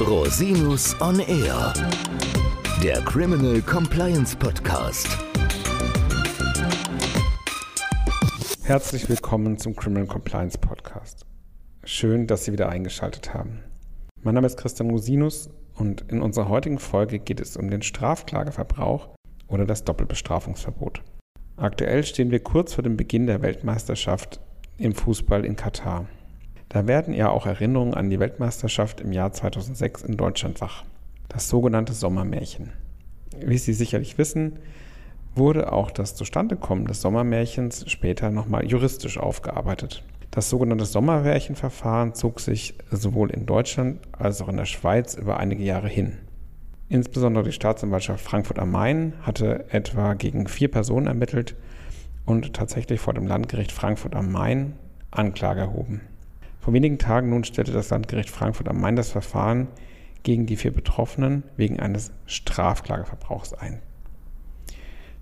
Rosinus on Air, der Criminal Compliance Podcast. Herzlich willkommen zum Criminal Compliance Podcast. Schön, dass Sie wieder eingeschaltet haben. Mein Name ist Christian Rosinus und in unserer heutigen Folge geht es um den Strafklageverbrauch oder das Doppelbestrafungsverbot. Aktuell stehen wir kurz vor dem Beginn der Weltmeisterschaft im Fußball in Katar. Da werden ja auch Erinnerungen an die Weltmeisterschaft im Jahr 2006 in Deutschland wach. Das sogenannte Sommermärchen. Wie Sie sicherlich wissen, wurde auch das Zustandekommen des Sommermärchens später nochmal juristisch aufgearbeitet. Das sogenannte Sommermärchenverfahren zog sich sowohl in Deutschland als auch in der Schweiz über einige Jahre hin. Insbesondere die Staatsanwaltschaft Frankfurt am Main hatte etwa gegen vier Personen ermittelt und tatsächlich vor dem Landgericht Frankfurt am Main Anklage erhoben. Vor wenigen Tagen nun stellte das Landgericht Frankfurt am Main das Verfahren gegen die vier Betroffenen wegen eines Strafklageverbrauchs ein.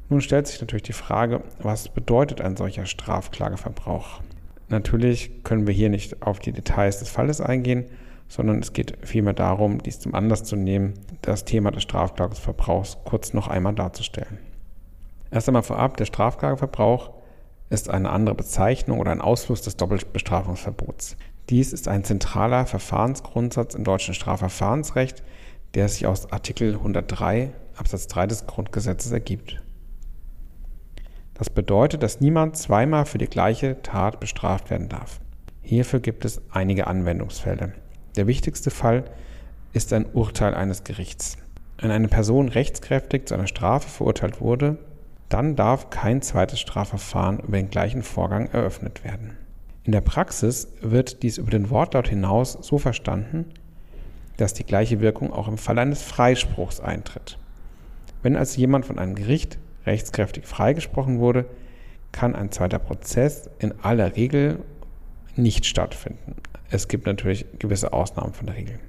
Nun stellt sich natürlich die Frage, was bedeutet ein solcher Strafklageverbrauch? Natürlich können wir hier nicht auf die Details des Falles eingehen, sondern es geht vielmehr darum, dies zum Anlass zu nehmen, das Thema des Strafklageverbrauchs kurz noch einmal darzustellen. Erst einmal vorab, der Strafklageverbrauch ist eine andere Bezeichnung oder ein Ausfluss des Doppelbestrafungsverbots. Dies ist ein zentraler Verfahrensgrundsatz im deutschen Strafverfahrensrecht, der sich aus Artikel 103 Absatz 3 des Grundgesetzes ergibt. Das bedeutet, dass niemand zweimal für die gleiche Tat bestraft werden darf. Hierfür gibt es einige Anwendungsfälle. Der wichtigste Fall ist ein Urteil eines Gerichts. Wenn eine Person rechtskräftig zu einer Strafe verurteilt wurde, dann darf kein zweites Strafverfahren über den gleichen Vorgang eröffnet werden. In der Praxis wird dies über den Wortlaut hinaus so verstanden, dass die gleiche Wirkung auch im Fall eines Freispruchs eintritt. Wenn also jemand von einem Gericht rechtskräftig freigesprochen wurde, kann ein zweiter Prozess in aller Regel nicht stattfinden. Es gibt natürlich gewisse Ausnahmen von der Regel.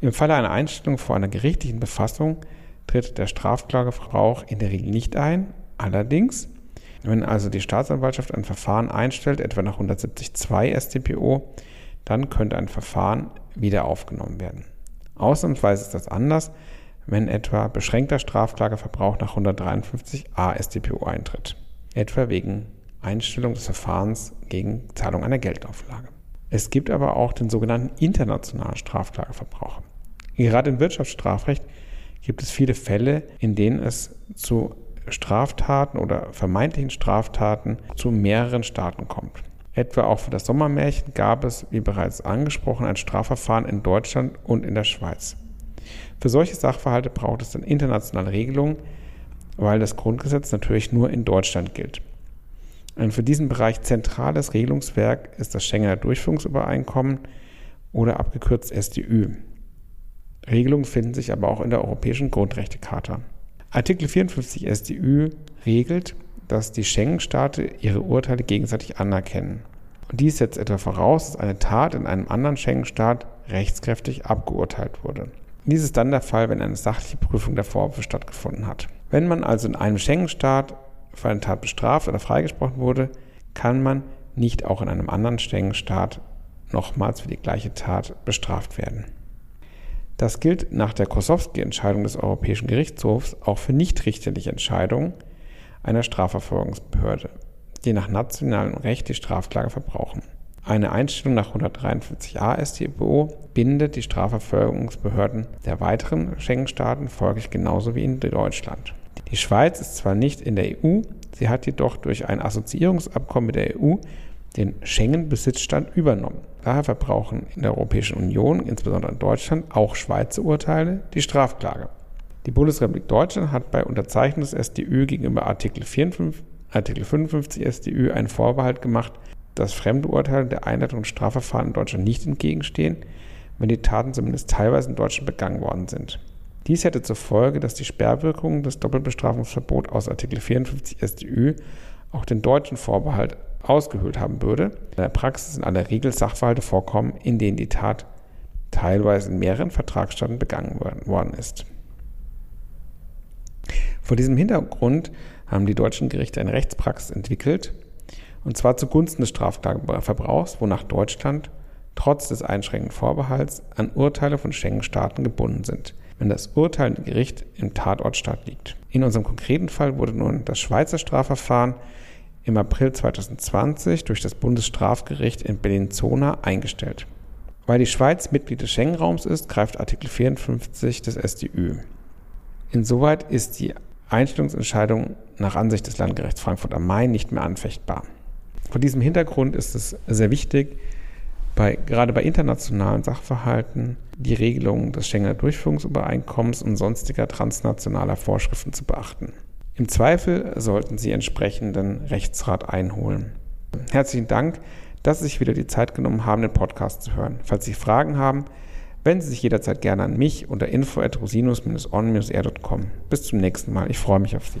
Im Falle einer Einstellung vor einer gerichtlichen Befassung tritt der Strafklageverbrauch in der Regel nicht ein. Allerdings wenn also die Staatsanwaltschaft ein Verfahren einstellt, etwa nach 170.2 StPO, dann könnte ein Verfahren wieder aufgenommen werden. Ausnahmsweise ist das anders, wenn etwa beschränkter Strafklageverbrauch nach 153a StPO eintritt, etwa wegen Einstellung des Verfahrens gegen Zahlung einer Geldauflage. Es gibt aber auch den sogenannten internationalen Strafklageverbrauch. Gerade im Wirtschaftsstrafrecht gibt es viele Fälle, in denen es zu Straftaten oder vermeintlichen Straftaten zu mehreren Staaten kommt. Etwa auch für das Sommermärchen gab es, wie bereits angesprochen, ein Strafverfahren in Deutschland und in der Schweiz. Für solche Sachverhalte braucht es dann internationale Regelungen, weil das Grundgesetz natürlich nur in Deutschland gilt. Ein für diesen Bereich zentrales Regelungswerk ist das Schengener Durchführungsübereinkommen oder abgekürzt SDÜ. Regelungen finden sich aber auch in der Europäischen Grundrechtecharta. Artikel 54 StÜ regelt, dass die Schengen-Staaten ihre Urteile gegenseitig anerkennen. Und dies setzt etwa voraus, dass eine Tat in einem anderen Schengen-Staat rechtskräftig abgeurteilt wurde. Dies ist dann der Fall, wenn eine sachliche Prüfung der Vorwürfe stattgefunden hat. Wenn man also in einem Schengen-Staat für eine Tat bestraft oder freigesprochen wurde, kann man nicht auch in einem anderen Schengen-Staat nochmals für die gleiche Tat bestraft werden. Das gilt nach der Kosowski-Entscheidung des Europäischen Gerichtshofs auch für nichtrichterliche Entscheidungen einer Strafverfolgungsbehörde, die nach nationalem Recht die Strafklage verbrauchen. Eine Einstellung nach 153a StPO bindet die Strafverfolgungsbehörden der weiteren Schengen-Staaten folglich genauso wie in Deutschland. Die Schweiz ist zwar nicht in der EU, sie hat jedoch durch ein Assoziierungsabkommen mit der EU den Schengen-Besitzstand übernommen. Daher verbrauchen in der Europäischen Union, insbesondere in Deutschland, auch Schweizer Urteile die Strafklage. Die Bundesrepublik Deutschland hat bei Unterzeichnung des SDÜ gegenüber Artikel, 54, Artikel 55 SDÜ einen Vorbehalt gemacht, dass fremde Urteile der Einleitung von Strafverfahren in Deutschland nicht entgegenstehen, wenn die Taten zumindest teilweise in Deutschland begangen worden sind. Dies hätte zur Folge, dass die Sperrwirkung des Doppelbestrafungsverbots aus Artikel 54 SDÜ auch den deutschen Vorbehalt ausgehöhlt haben würde. In der Praxis in aller Regel Sachverhalte vorkommen, in denen die Tat teilweise in mehreren Vertragsstaaten begangen worden ist. Vor diesem Hintergrund haben die deutschen Gerichte eine Rechtspraxis entwickelt, und zwar zugunsten des Strafklageverbrauchs, wonach Deutschland trotz des einschränkenden Vorbehalts an Urteile von Schengen-Staaten gebunden sind, wenn das urteilende Gericht im Tatortstaat liegt. In unserem konkreten Fall wurde nun das Schweizer Strafverfahren im April 2020 durch das Bundesstrafgericht in Bellinzona eingestellt. Weil die Schweiz Mitglied des Schengen-Raums ist, greift Artikel 54 des StÜ. Insoweit ist die Einstellungsentscheidung nach Ansicht des Landgerichts Frankfurt am Main nicht mehr anfechtbar. Vor diesem Hintergrund ist es sehr wichtig, bei, gerade bei internationalen Sachverhalten die Regelungen des Schengener Durchführungsübereinkommens und sonstiger transnationaler Vorschriften zu beachten. Im Zweifel sollten Sie entsprechenden Rechtsrat einholen. Herzlichen Dank, dass Sie sich wieder die Zeit genommen haben, den Podcast zu hören. Falls Sie Fragen haben, wenden Sie sich jederzeit gerne an mich unter info@rosinus-on-r.com. Bis zum nächsten Mal. Ich freue mich auf Sie.